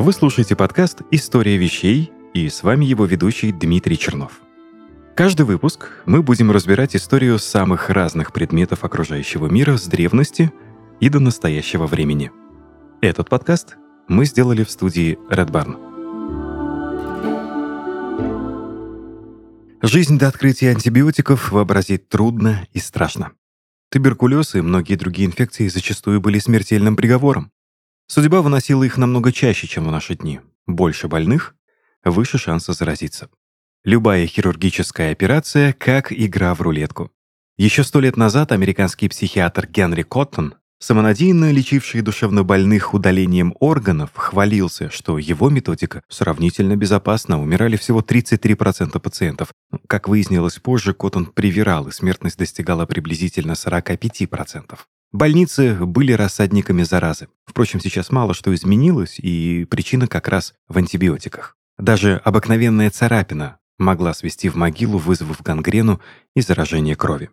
Вы слушаете подкаст «История вещей» и с вами его ведущий Дмитрий Чернов. Каждый выпуск мы будем разбирать историю самых разных предметов окружающего мира с древности и до настоящего времени. Этот подкаст мы сделали в студии Red Barn. Жизнь до открытия антибиотиков вообразить трудно и страшно. Туберкулез и многие другие инфекции зачастую были смертельным приговором. Судьба выносила их намного чаще, чем в наши дни. Больше больных, выше шанса заразиться. Любая хирургическая операция как игра в рулетку. Еще сто лет назад американский психиатр Генри Коттон, самонадеянно лечивший душевнобольных удалением органов, хвалился, что его методика сравнительно безопасна, умирали всего 33% пациентов. Как выяснилось позже, Коттон привирал, и смертность достигала приблизительно 45%. Больницы были рассадниками заразы. Впрочем, сейчас мало что изменилось, и причина как раз в антибиотиках. Даже обыкновенная царапина могла свести в могилу, вызвав гангрену и заражение крови.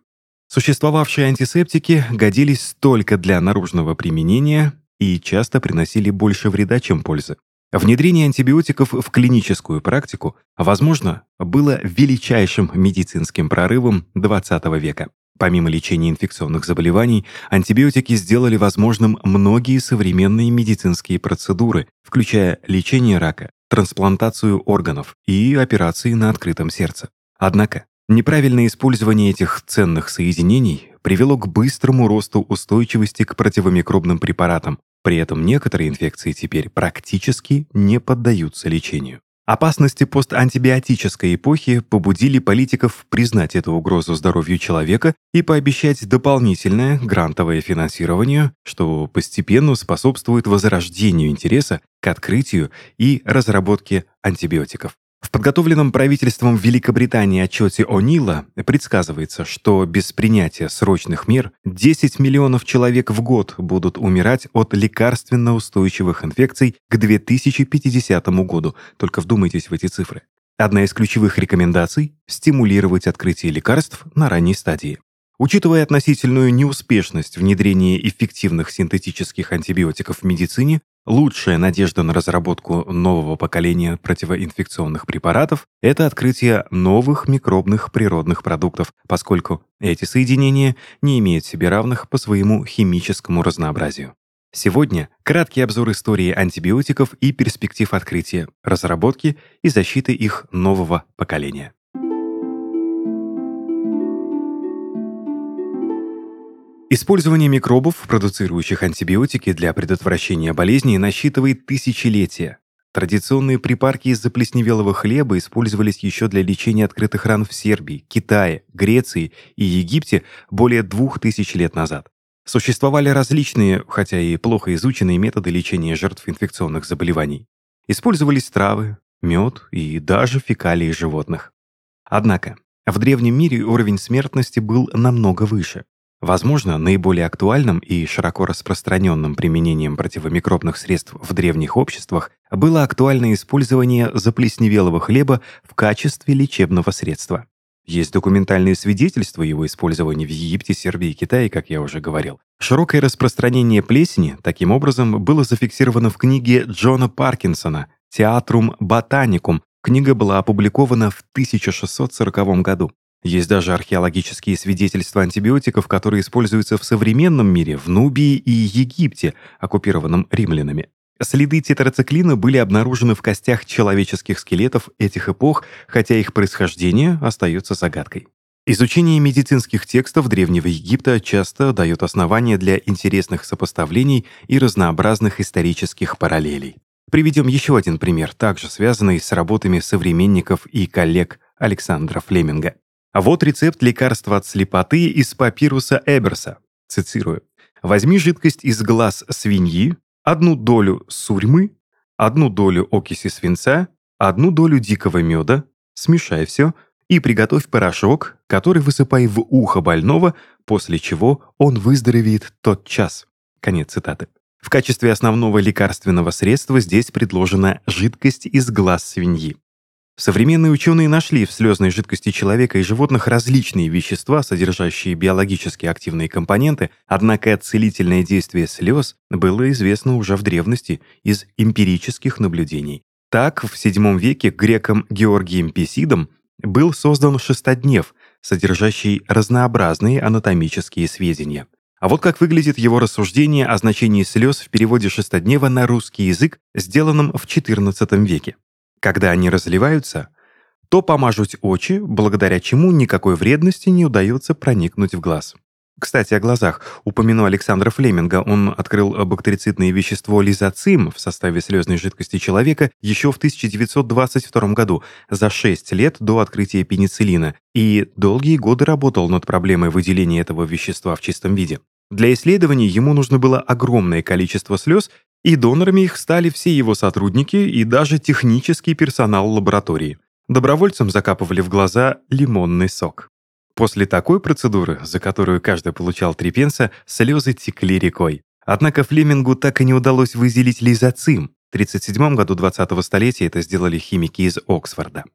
Существовавшие антисептики годились только для наружного применения и часто приносили больше вреда, чем пользы. Внедрение антибиотиков в клиническую практику, возможно, было величайшим медицинским прорывом XX века. Помимо лечения инфекционных заболеваний, антибиотики сделали возможным многие современные медицинские процедуры, включая лечение рака, трансплантацию органов и операции на открытом сердце. Однако, неправильное использование этих ценных соединений привело к быстрому росту устойчивости к противомикробным препаратам, при этом некоторые инфекции теперь практически не поддаются лечению. Опасности постантибиотической эпохи побудили политиков признать эту угрозу здоровью человека и пообещать дополнительное грантовое финансирование, что постепенно способствует возрождению интереса к открытию и разработке антибиотиков. В подготовленном правительством Великобритании отчете О'Нила предсказывается, что без принятия срочных мер 10 миллионов человек в год будут умирать от лекарственно-устойчивых инфекций к 2050 году. Только вдумайтесь в эти цифры. Одна из ключевых рекомендаций – стимулировать открытие лекарств на ранней стадии. Учитывая относительную неуспешность внедрения эффективных синтетических антибиотиков в медицине, Лучшая надежда на разработку нового поколения противоинфекционных препаратов – это открытие новых микробных природных продуктов, поскольку эти соединения не имеют себе равных по своему химическому разнообразию. Сегодня краткий обзор истории антибиотиков и перспектив открытия, разработки и защиты их нового поколения. Использование микробов, продуцирующих антибиотики для предотвращения болезней, насчитывает тысячелетия. Традиционные припарки из заплесневелого хлеба использовались еще для лечения открытых ран в Сербии, Китае, Греции и Египте более двух тысяч лет назад. Существовали различные, хотя и плохо изученные методы лечения жертв инфекционных заболеваний. Использовались травы, мед и даже фекалии животных. Однако, в древнем мире уровень смертности был намного выше. Возможно, наиболее актуальным и широко распространенным применением противомикробных средств в древних обществах было актуальное использование заплесневелого хлеба в качестве лечебного средства. Есть документальные свидетельства его использования в Египте, Сербии и Китае, как я уже говорил. Широкое распространение плесени, таким образом, было зафиксировано в книге Джона Паркинсона «Театрум ботаникум». Книга была опубликована в 1640 году. Есть даже археологические свидетельства антибиотиков, которые используются в современном мире, в Нубии и Египте, оккупированном римлянами. Следы тетрациклина были обнаружены в костях человеческих скелетов этих эпох, хотя их происхождение остается загадкой. Изучение медицинских текстов Древнего Египта часто дает основания для интересных сопоставлений и разнообразных исторических параллелей. Приведем еще один пример, также связанный с работами современников и коллег Александра Флеминга. А вот рецепт лекарства от слепоты из папируса Эберса. Цитирую. «Возьми жидкость из глаз свиньи, одну долю сурьмы, одну долю окиси свинца, одну долю дикого меда, смешай все и приготовь порошок, который высыпай в ухо больного, после чего он выздоровеет тот час». Конец цитаты. В качестве основного лекарственного средства здесь предложена жидкость из глаз свиньи. Современные ученые нашли в слезной жидкости человека и животных различные вещества, содержащие биологически активные компоненты, однако целительное действие слез было известно уже в древности из эмпирических наблюдений. Так, в VII веке греком Георгием Песидом был создан шестоднев, содержащий разнообразные анатомические сведения. А вот как выглядит его рассуждение о значении слез в переводе шестоднева на русский язык, сделанном в XIV веке. Когда они разливаются, то помажуть очи, благодаря чему никакой вредности не удается проникнуть в глаз. Кстати, о глазах. Упомяну Александра Флеминга. Он открыл бактерицидное вещество лизоцим в составе слезной жидкости человека еще в 1922 году, за 6 лет до открытия пенициллина, и долгие годы работал над проблемой выделения этого вещества в чистом виде. Для исследований ему нужно было огромное количество слез, и донорами их стали все его сотрудники и даже технический персонал лаборатории. Добровольцам закапывали в глаза лимонный сок. После такой процедуры, за которую каждый получал три пенса, слезы текли рекой. Однако Флемингу так и не удалось выделить лизоцим. В 1937 году 20-го столетия это сделали химики из Оксфорда.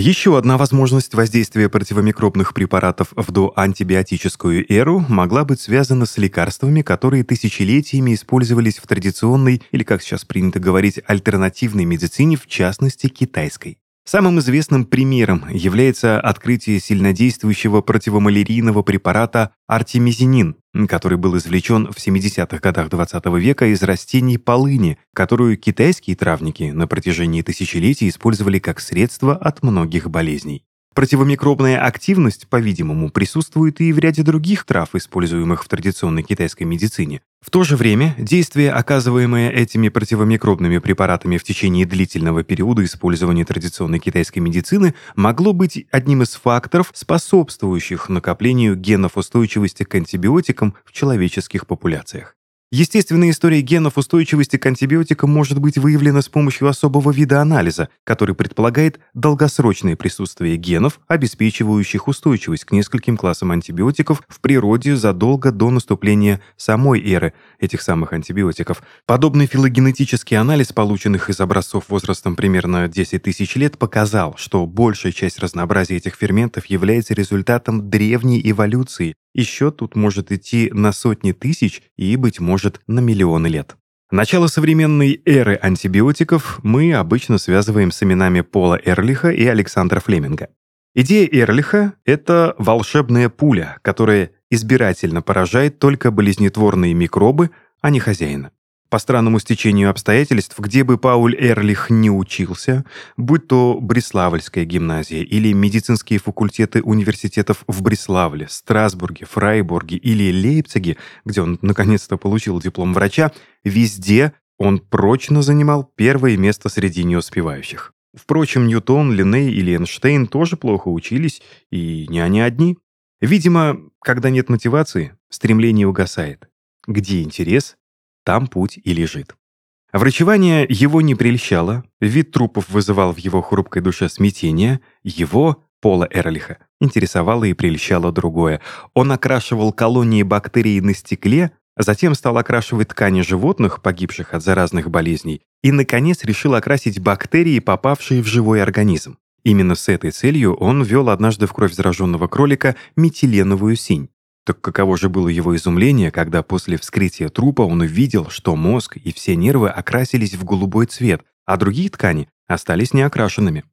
Еще одна возможность воздействия противомикробных препаратов в доантибиотическую эру могла быть связана с лекарствами, которые тысячелетиями использовались в традиционной, или, как сейчас принято говорить, альтернативной медицине, в частности, китайской. Самым известным примером является открытие сильнодействующего противомалярийного препарата артемизинин, который был извлечен в 70-х годах XX -го века из растений полыни, которую китайские травники на протяжении тысячелетий использовали как средство от многих болезней. Противомикробная активность, по-видимому, присутствует и в ряде других трав, используемых в традиционной китайской медицине. В то же время действие, оказываемое этими противомикробными препаратами в течение длительного периода использования традиционной китайской медицины, могло быть одним из факторов, способствующих накоплению генов устойчивости к антибиотикам в человеческих популяциях. Естественная история генов устойчивости к антибиотикам может быть выявлена с помощью особого вида анализа, который предполагает долгосрочное присутствие генов, обеспечивающих устойчивость к нескольким классам антибиотиков в природе задолго до наступления самой эры этих самых антибиотиков. Подобный филогенетический анализ полученных из образцов возрастом примерно 10 тысяч лет показал, что большая часть разнообразия этих ферментов является результатом древней эволюции, и счет тут может идти на сотни тысяч и, быть может, на миллионы лет. Начало современной эры антибиотиков мы обычно связываем с именами Пола Эрлиха и Александра Флеминга. Идея Эрлиха — это волшебная пуля, которая избирательно поражает только болезнетворные микробы, а не хозяина. По странному стечению обстоятельств, где бы Пауль Эрлих не учился, будь то Бреславльская гимназия или медицинские факультеты университетов в Бреславле, Страсбурге, Фрайбурге или Лейпциге, где он наконец-то получил диплом врача, везде он прочно занимал первое место среди неуспевающих. Впрочем, Ньютон, Линней или Эйнштейн тоже плохо учились, и не они одни. Видимо, когда нет мотивации, стремление угасает. Где интерес, там путь и лежит. Врачевание его не прельщало, вид трупов вызывал в его хрупкой душе смятение, его, Пола Эрлиха, интересовало и прельщало другое. Он окрашивал колонии бактерий на стекле, затем стал окрашивать ткани животных, погибших от заразных болезней, и, наконец, решил окрасить бактерии, попавшие в живой организм. Именно с этой целью он ввел однажды в кровь зараженного кролика метиленовую синь. Так каково же было его изумление, когда после вскрытия трупа он увидел, что мозг и все нервы окрасились в голубой цвет, а другие ткани остались неокрашенными.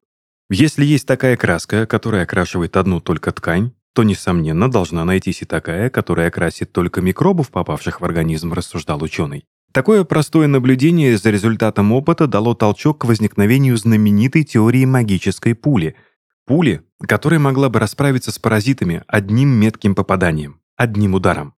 Если есть такая краска, которая окрашивает одну только ткань, то, несомненно, должна найтись и такая, которая окрасит только микробов, попавших в организм, рассуждал ученый. Такое простое наблюдение за результатом опыта дало толчок к возникновению знаменитой теории магической пули. Пули, которая могла бы расправиться с паразитами одним метким попаданием одним ударом.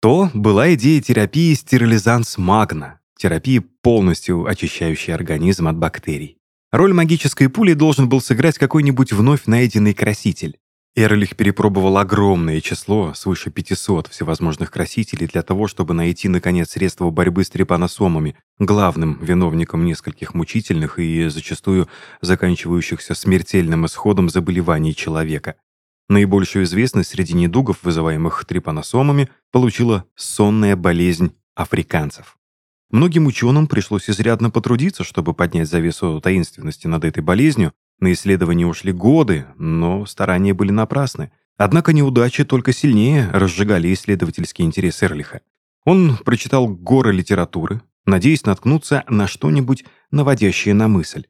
То была идея терапии стерилизанс магна, терапии, полностью очищающей организм от бактерий. Роль магической пули должен был сыграть какой-нибудь вновь найденный краситель. Эрлих перепробовал огромное число, свыше 500 всевозможных красителей для того, чтобы найти, наконец, средство борьбы с трепаносомами, главным виновником нескольких мучительных и зачастую заканчивающихся смертельным исходом заболеваний человека. Наибольшую известность среди недугов, вызываемых трипаносомами, получила сонная болезнь африканцев. Многим ученым пришлось изрядно потрудиться, чтобы поднять завесу таинственности над этой болезнью, На исследование ушли годы, но старания были напрасны. Однако неудачи только сильнее разжигали исследовательский интерес Эрлиха. Он прочитал горы литературы, надеясь наткнуться на что-нибудь наводящее на мысль.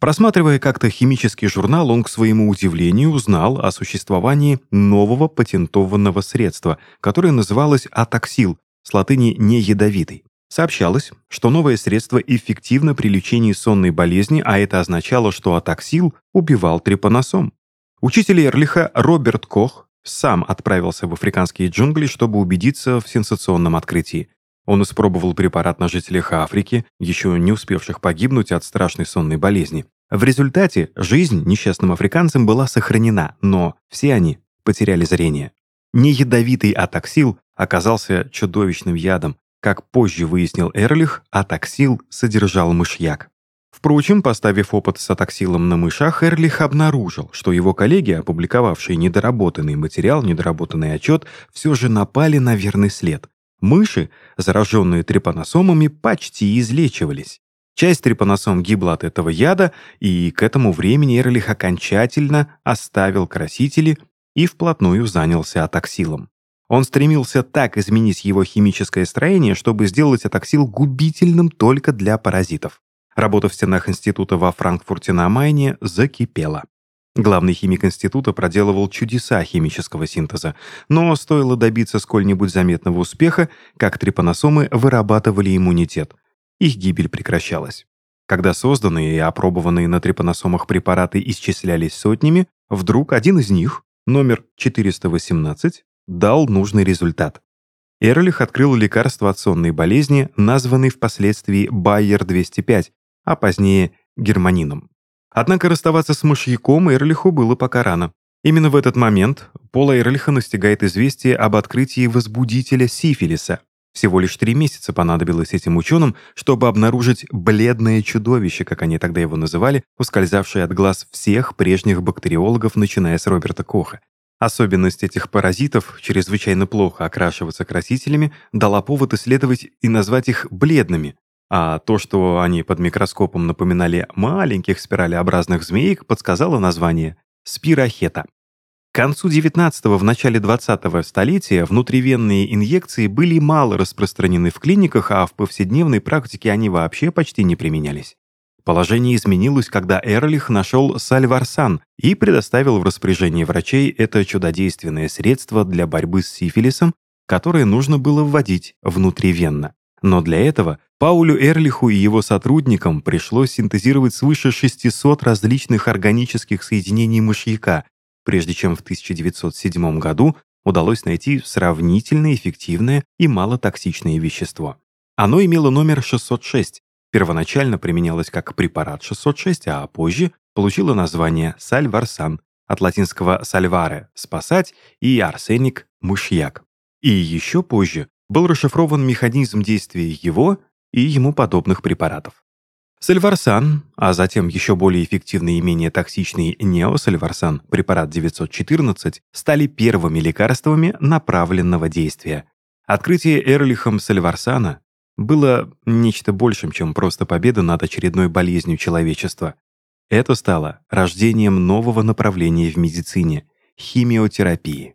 Просматривая как-то химический журнал, он, к своему удивлению, узнал о существовании нового патентованного средства, которое называлось атаксил, с латыни «неядовитый». Сообщалось, что новое средство эффективно при лечении сонной болезни, а это означало, что атаксил убивал трепаносом. Учитель Эрлиха Роберт Кох сам отправился в африканские джунгли, чтобы убедиться в сенсационном открытии. Он испробовал препарат на жителях Африки, еще не успевших погибнуть от страшной сонной болезни. В результате жизнь несчастным африканцам была сохранена, но все они потеряли зрение. Неядовитый атаксил оказался чудовищным ядом. Как позже выяснил Эрлих, атаксил содержал мышьяк. Впрочем, поставив опыт с атаксилом на мышах, Эрлих обнаружил, что его коллеги, опубликовавшие недоработанный материал, недоработанный отчет, все же напали на верный след. Мыши, зараженные трепаносомами, почти излечивались. Часть трепаносом гибла от этого яда, и к этому времени Эрлих окончательно оставил красители и вплотную занялся атаксилом. Он стремился так изменить его химическое строение, чтобы сделать атаксил губительным только для паразитов. Работа в стенах института во Франкфурте на Майне закипела. Главный химик института проделывал чудеса химического синтеза, но стоило добиться сколь-нибудь заметного успеха, как трипаносомы вырабатывали иммунитет. Их гибель прекращалась. Когда созданные и опробованные на трипаносомах препараты исчислялись сотнями, вдруг один из них, номер 418, дал нужный результат. Эрлих открыл лекарство от сонной болезни, названный впоследствии Байер-205, а позднее германином. Однако расставаться с мышьяком Эрлиху было пока рано. Именно в этот момент Пола Эрлиха настигает известие об открытии возбудителя сифилиса. Всего лишь три месяца понадобилось этим ученым, чтобы обнаружить бледное чудовище, как они тогда его называли, ускользавшее от глаз всех прежних бактериологов, начиная с Роберта Коха. Особенность этих паразитов, чрезвычайно плохо окрашиваться красителями, дала повод исследовать и назвать их бледными, а то, что они под микроскопом напоминали маленьких спиралеобразных змеек, подсказало название спирохета. К концу 19-го, в начале 20-го столетия внутривенные инъекции были мало распространены в клиниках, а в повседневной практике они вообще почти не применялись. Положение изменилось, когда Эрлих нашел сальварсан и предоставил в распоряжение врачей это чудодейственное средство для борьбы с сифилисом, которое нужно было вводить внутривенно. Но для этого Паулю Эрлиху и его сотрудникам пришлось синтезировать свыше 600 различных органических соединений мышьяка, прежде чем в 1907 году удалось найти сравнительно эффективное и малотоксичное вещество. Оно имело номер 606, первоначально применялось как препарат 606, а позже получило название сальварсан, от латинского «сальваре» — «спасать» и «арсеник» — «мышьяк». И еще позже был расшифрован механизм действия его и ему подобных препаратов. Сальварсан, а затем еще более эффективный и менее токсичный неосальварсан, препарат 914, стали первыми лекарствами направленного действия. Открытие Эрлихом сальварсана было нечто большим, чем просто победа над очередной болезнью человечества. Это стало рождением нового направления в медицине – химиотерапии.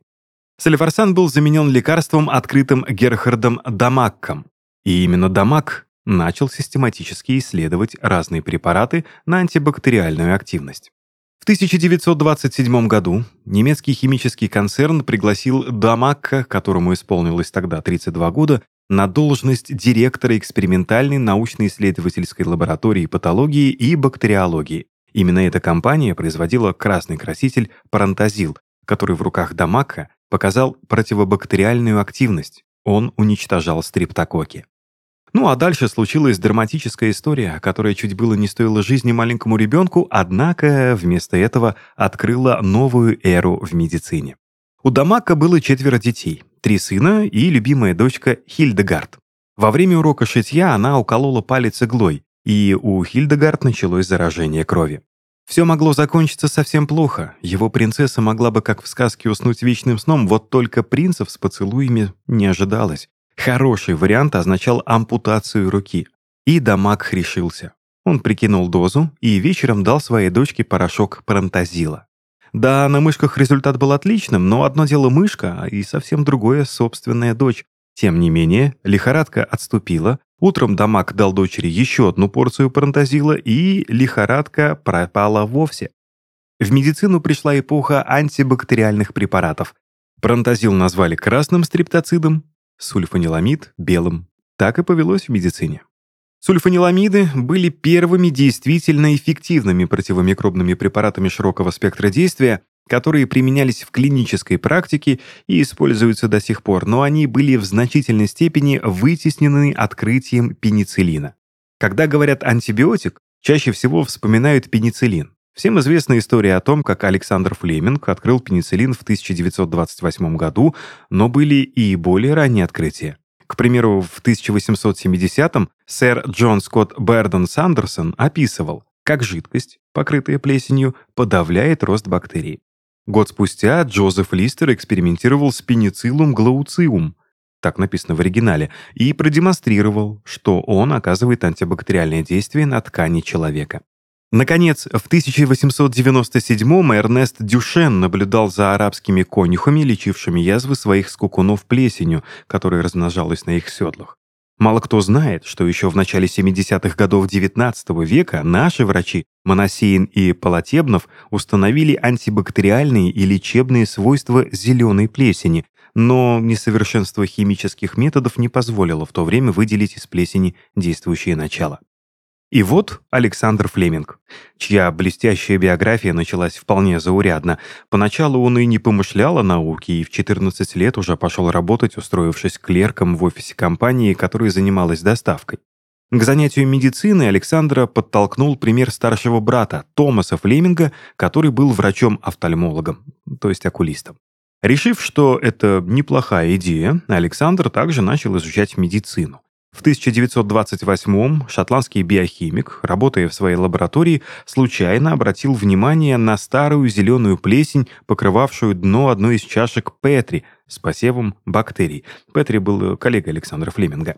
Сальварсан был заменен лекарством, открытым Герхардом Дамакком, и именно Дамак начал систематически исследовать разные препараты на антибактериальную активность. В 1927 году немецкий химический концерн пригласил Дамакка, которому исполнилось тогда 32 года, на должность директора экспериментальной научно-исследовательской лаборатории патологии и бактериологии. Именно эта компания производила красный краситель парантазил, который в руках Дамакка показал противобактериальную активность. Он уничтожал стриптококи. Ну а дальше случилась драматическая история, которая чуть было не стоила жизни маленькому ребенку, однако вместо этого открыла новую эру в медицине. У Дамака было четверо детей, три сына и любимая дочка Хильдегард. Во время урока шитья она уколола палец иглой, и у Хильдегард началось заражение крови. Все могло закончиться совсем плохо. Его принцесса могла бы, как в сказке, уснуть вечным сном, вот только принцев с поцелуями не ожидалось. Хороший вариант означал ампутацию руки. И Дамаг решился. Он прикинул дозу и вечером дал своей дочке порошок парантазила. Да, на мышках результат был отличным, но одно дело мышка, и совсем другое собственная дочь. Тем не менее, лихорадка отступила, утром Дамаг дал дочери еще одну порцию парантазила, и лихорадка пропала вовсе. В медицину пришла эпоха антибактериальных препаратов. Парантазил назвали красным стриптоцидом, сульфаниламид — белым. Так и повелось в медицине. Сульфаниламиды были первыми действительно эффективными противомикробными препаратами широкого спектра действия, которые применялись в клинической практике и используются до сих пор, но они были в значительной степени вытеснены открытием пенициллина. Когда говорят «антибиотик», чаще всего вспоминают пенициллин. Всем известна история о том, как Александр Флеминг открыл пенициллин в 1928 году, но были и более ранние открытия. К примеру, в 1870-м сэр Джон Скотт Берден Сандерсон описывал, как жидкость, покрытая плесенью, подавляет рост бактерий. Год спустя Джозеф Листер экспериментировал с пенициллум глауциум, так написано в оригинале, и продемонстрировал, что он оказывает антибактериальное действие на ткани человека. Наконец, в 1897-м Эрнест Дюшен наблюдал за арабскими конюхами, лечившими язвы своих скукунов плесенью, которая размножалась на их седлах. Мало кто знает, что еще в начале 70-х годов XIX века наши врачи Моносеин и Полотебнов установили антибактериальные и лечебные свойства зеленой плесени, но несовершенство химических методов не позволило в то время выделить из плесени действующее начало. И вот Александр Флеминг, чья блестящая биография началась вполне заурядно. Поначалу он и не помышлял о науке, и в 14 лет уже пошел работать, устроившись клерком в офисе компании, которая занималась доставкой. К занятию медициной Александра подтолкнул пример старшего брата, Томаса Флеминга, который был врачом-офтальмологом, то есть окулистом. Решив, что это неплохая идея, Александр также начал изучать медицину. В 1928-м шотландский биохимик, работая в своей лаборатории, случайно обратил внимание на старую зеленую плесень, покрывавшую дно одной из чашек Петри с посевом бактерий. Петри был коллегой Александра Флеминга.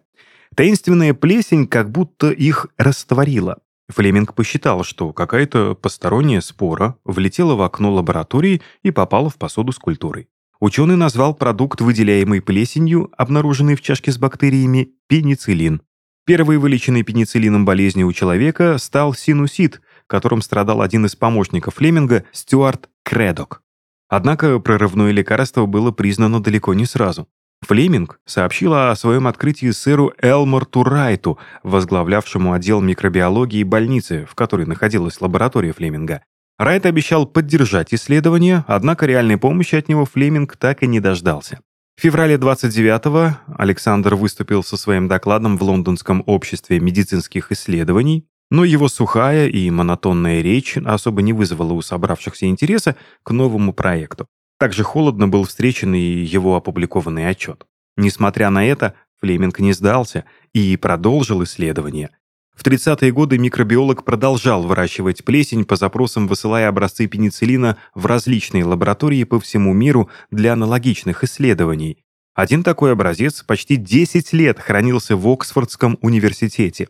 Таинственная плесень как будто их растворила. Флеминг посчитал, что какая-то посторонняя спора влетела в окно лаборатории и попала в посуду с культурой. Ученый назвал продукт, выделяемый плесенью, обнаруженный в чашке с бактериями, пенициллин. Первой вылеченной пенициллином болезнью у человека стал синусит, которым страдал один из помощников Флеминга, Стюарт Кредок. Однако прорывное лекарство было признано далеко не сразу. Флеминг сообщил о своем открытии сэру Элморту Райту, возглавлявшему отдел микробиологии больницы, в которой находилась лаборатория Флеминга. Райт обещал поддержать исследование, однако реальной помощи от него Флеминг так и не дождался. В феврале 29-го Александр выступил со своим докладом в Лондонском обществе медицинских исследований, но его сухая и монотонная речь особо не вызвала у собравшихся интереса к новому проекту. Также холодно был встречен и его опубликованный отчет. Несмотря на это, Флеминг не сдался и продолжил исследование, в 30-е годы микробиолог продолжал выращивать плесень по запросам, высылая образцы пенициллина в различные лаборатории по всему миру для аналогичных исследований. Один такой образец почти 10 лет хранился в Оксфордском университете.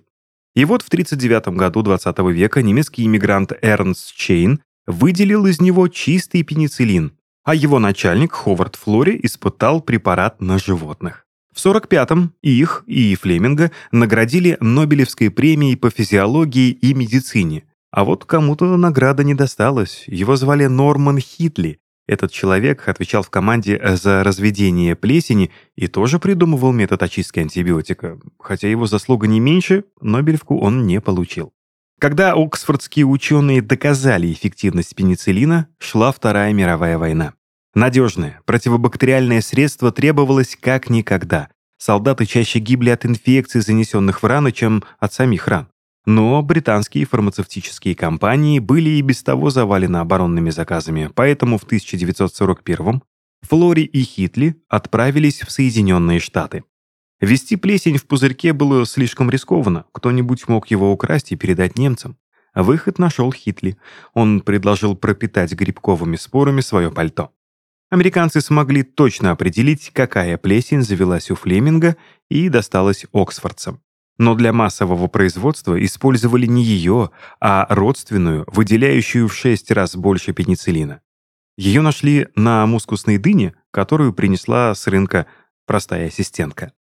И вот в 1939 году 20 века немецкий иммигрант Эрнст Чейн выделил из него чистый пенициллин, а его начальник Ховард Флори испытал препарат на животных. В 45-м их и Флеминга наградили Нобелевской премией по физиологии и медицине. А вот кому-то награда не досталась. Его звали Норман Хитли. Этот человек отвечал в команде за разведение плесени и тоже придумывал метод очистки антибиотика. Хотя его заслуга не меньше, Нобелевку он не получил. Когда оксфордские ученые доказали эффективность пенициллина, шла Вторая мировая война. Надежное противобактериальное средство требовалось как никогда. Солдаты чаще гибли от инфекций, занесенных в раны, чем от самих ран. Но британские фармацевтические компании были и без того завалены оборонными заказами, поэтому в 1941-м Флори и Хитли отправились в Соединенные Штаты. Вести плесень в пузырьке было слишком рискованно, кто-нибудь мог его украсть и передать немцам. Выход нашел Хитли. Он предложил пропитать грибковыми спорами свое пальто. Американцы смогли точно определить, какая плесень завелась у Флеминга и досталась Оксфордцам. Но для массового производства использовали не ее, а родственную, выделяющую в 6 раз больше пенициллина. Ее нашли на мускусной дыне, которую принесла с рынка простая ассистентка.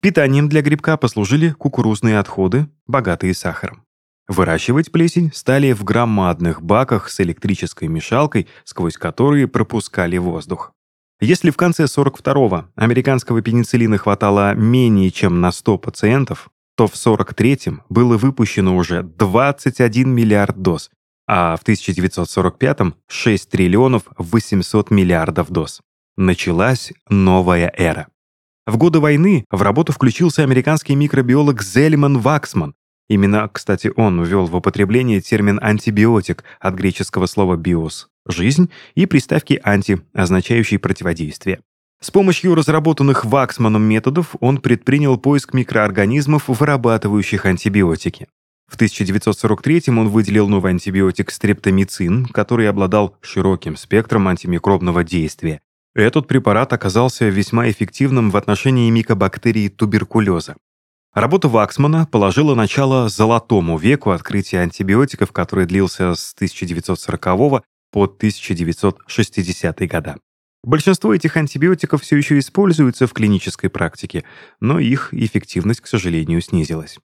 Питанием для грибка послужили кукурузные отходы, богатые сахаром. Выращивать плесень стали в громадных баках с электрической мешалкой, сквозь которые пропускали воздух. Если в конце 42-го американского пенициллина хватало менее чем на 100 пациентов, то в 43-м было выпущено уже 21 миллиард доз, а в 1945-м 6 триллионов 800 миллиардов доз. Началась новая эра. В годы войны в работу включился американский микробиолог Зельман Ваксман. Именно, кстати, он ввел в употребление термин «антибиотик» от греческого слова «биос» — «жизнь» и приставки «анти», означающей «противодействие». С помощью разработанных Ваксманом методов он предпринял поиск микроорганизмов, вырабатывающих антибиотики. В 1943 он выделил новый антибиотик стрептомицин, который обладал широким спектром антимикробного действия этот препарат оказался весьма эффективным в отношении микобактерий туберкулеза. Работа Ваксмана положила начало золотому веку открытия антибиотиков, который длился с 1940 по 1960 года. Большинство этих антибиотиков все еще используются в клинической практике, но их эффективность, к сожалению, снизилась.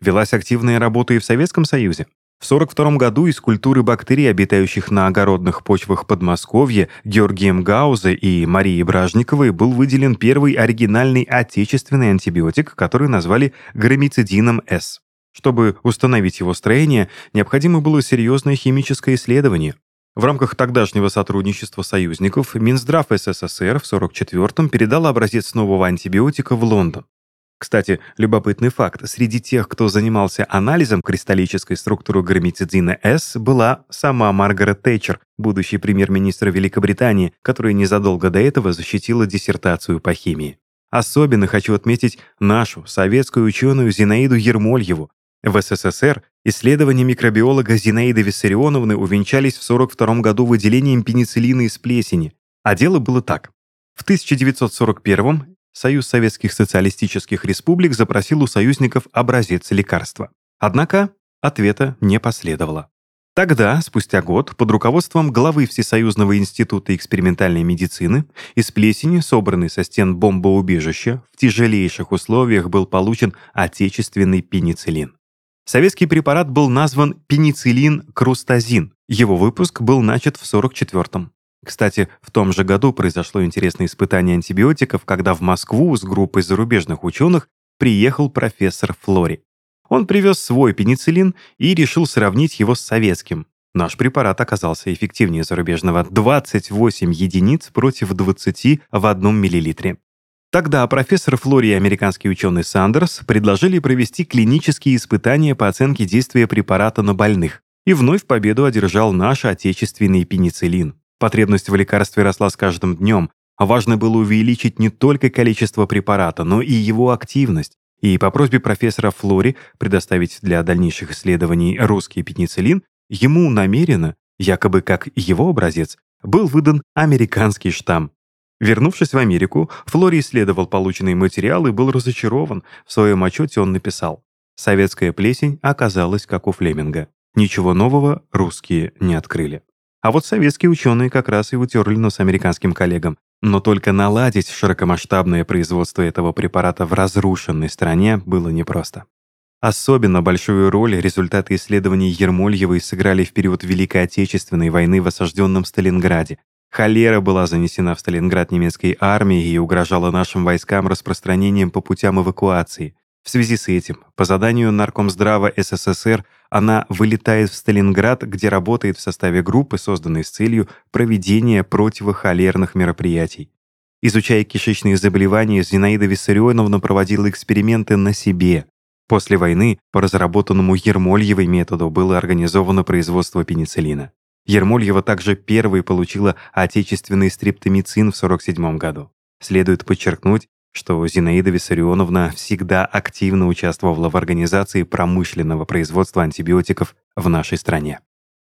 Велась активная работа и в Советском Союзе. В 1942 году из культуры бактерий, обитающих на огородных почвах Подмосковья, Георгием Гаузе и Марией Бражниковой был выделен первый оригинальный отечественный антибиотик, который назвали громицидином С. Чтобы установить его строение, необходимо было серьезное химическое исследование. В рамках тогдашнего сотрудничества союзников Минздрав СССР в 1944-м передал образец нового антибиотика в Лондон. Кстати, любопытный факт. Среди тех, кто занимался анализом кристаллической структуры громицидина С, была сама Маргарет Тэтчер, будущий премьер-министр Великобритании, которая незадолго до этого защитила диссертацию по химии. Особенно хочу отметить нашу, советскую ученую Зинаиду Ермольеву. В СССР исследования микробиолога Зинаиды Виссарионовны увенчались в 1942 году выделением пенициллина из плесени. А дело было так. В 1941 Союз Советских Социалистических Республик запросил у союзников образец лекарства. Однако ответа не последовало. Тогда, спустя год, под руководством главы Всесоюзного института экспериментальной медицины из плесени, собранной со стен бомбоубежища, в тяжелейших условиях был получен отечественный пенициллин. Советский препарат был назван пенициллин-крустазин. Его выпуск был начат в 1944 кстати, в том же году произошло интересное испытание антибиотиков, когда в Москву с группой зарубежных ученых приехал профессор Флори. Он привез свой пенициллин и решил сравнить его с советским. Наш препарат оказался эффективнее зарубежного 28 единиц против 20 в одном миллилитре. Тогда профессор Флори и американский ученый Сандерс предложили провести клинические испытания по оценке действия препарата на больных. И вновь победу одержал наш отечественный пенициллин. Потребность в лекарстве росла с каждым днем, а важно было увеличить не только количество препарата, но и его активность. И по просьбе профессора Флори предоставить для дальнейших исследований русский пенициллин, ему намеренно, якобы как его образец, был выдан американский штамм. Вернувшись в Америку, Флори исследовал полученный материал и был разочарован. В своем отчете он написал «Советская плесень оказалась как у Флеминга. Ничего нового русские не открыли». А вот советские ученые как раз и утерли нос американским коллегам. Но только наладить широкомасштабное производство этого препарата в разрушенной стране было непросто. Особенно большую роль результаты исследований Ермольевой сыграли в период Великой Отечественной войны в осажденном Сталинграде. Холера была занесена в Сталинград немецкой армией и угрожала нашим войскам распространением по путям эвакуации. В связи с этим, по заданию Наркомздрава СССР, она вылетает в Сталинград, где работает в составе группы, созданной с целью проведения противохолерных мероприятий. Изучая кишечные заболевания, Зинаида Виссарионовна проводила эксперименты на себе. После войны по разработанному Ермольевой методу было организовано производство пенициллина. Ермольева также первой получила отечественный стриптомицин в 1947 году. Следует подчеркнуть, что Зинаида Виссарионовна всегда активно участвовала в организации промышленного производства антибиотиков в нашей стране.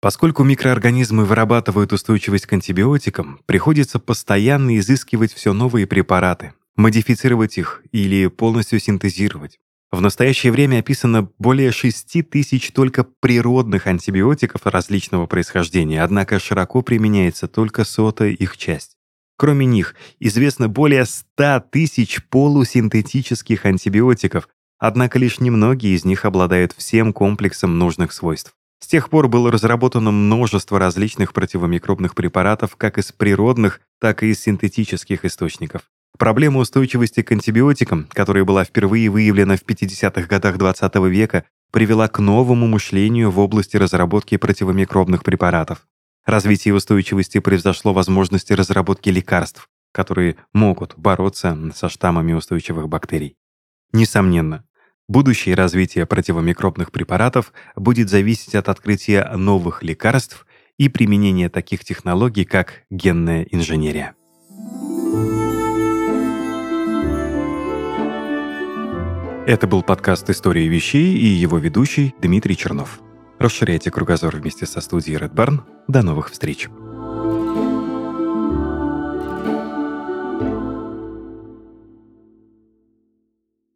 Поскольку микроорганизмы вырабатывают устойчивость к антибиотикам, приходится постоянно изыскивать все новые препараты, модифицировать их или полностью синтезировать. В настоящее время описано более 6 тысяч только природных антибиотиков различного происхождения, однако широко применяется только сотая их часть. Кроме них, известно более 100 тысяч полусинтетических антибиотиков, однако лишь немногие из них обладают всем комплексом нужных свойств. С тех пор было разработано множество различных противомикробных препаратов как из природных, так и из синтетических источников. Проблема устойчивости к антибиотикам, которая была впервые выявлена в 50-х годах XX -го века, привела к новому мышлению в области разработки противомикробных препаратов. Развитие устойчивости превзошло возможности разработки лекарств, которые могут бороться со штаммами устойчивых бактерий. Несомненно, будущее развитие противомикробных препаратов будет зависеть от открытия новых лекарств и применения таких технологий, как генная инженерия. Это был подкаст «Истории вещей» и его ведущий Дмитрий Чернов. Расширяйте кругозор вместе со студией Red Barn. До новых встреч!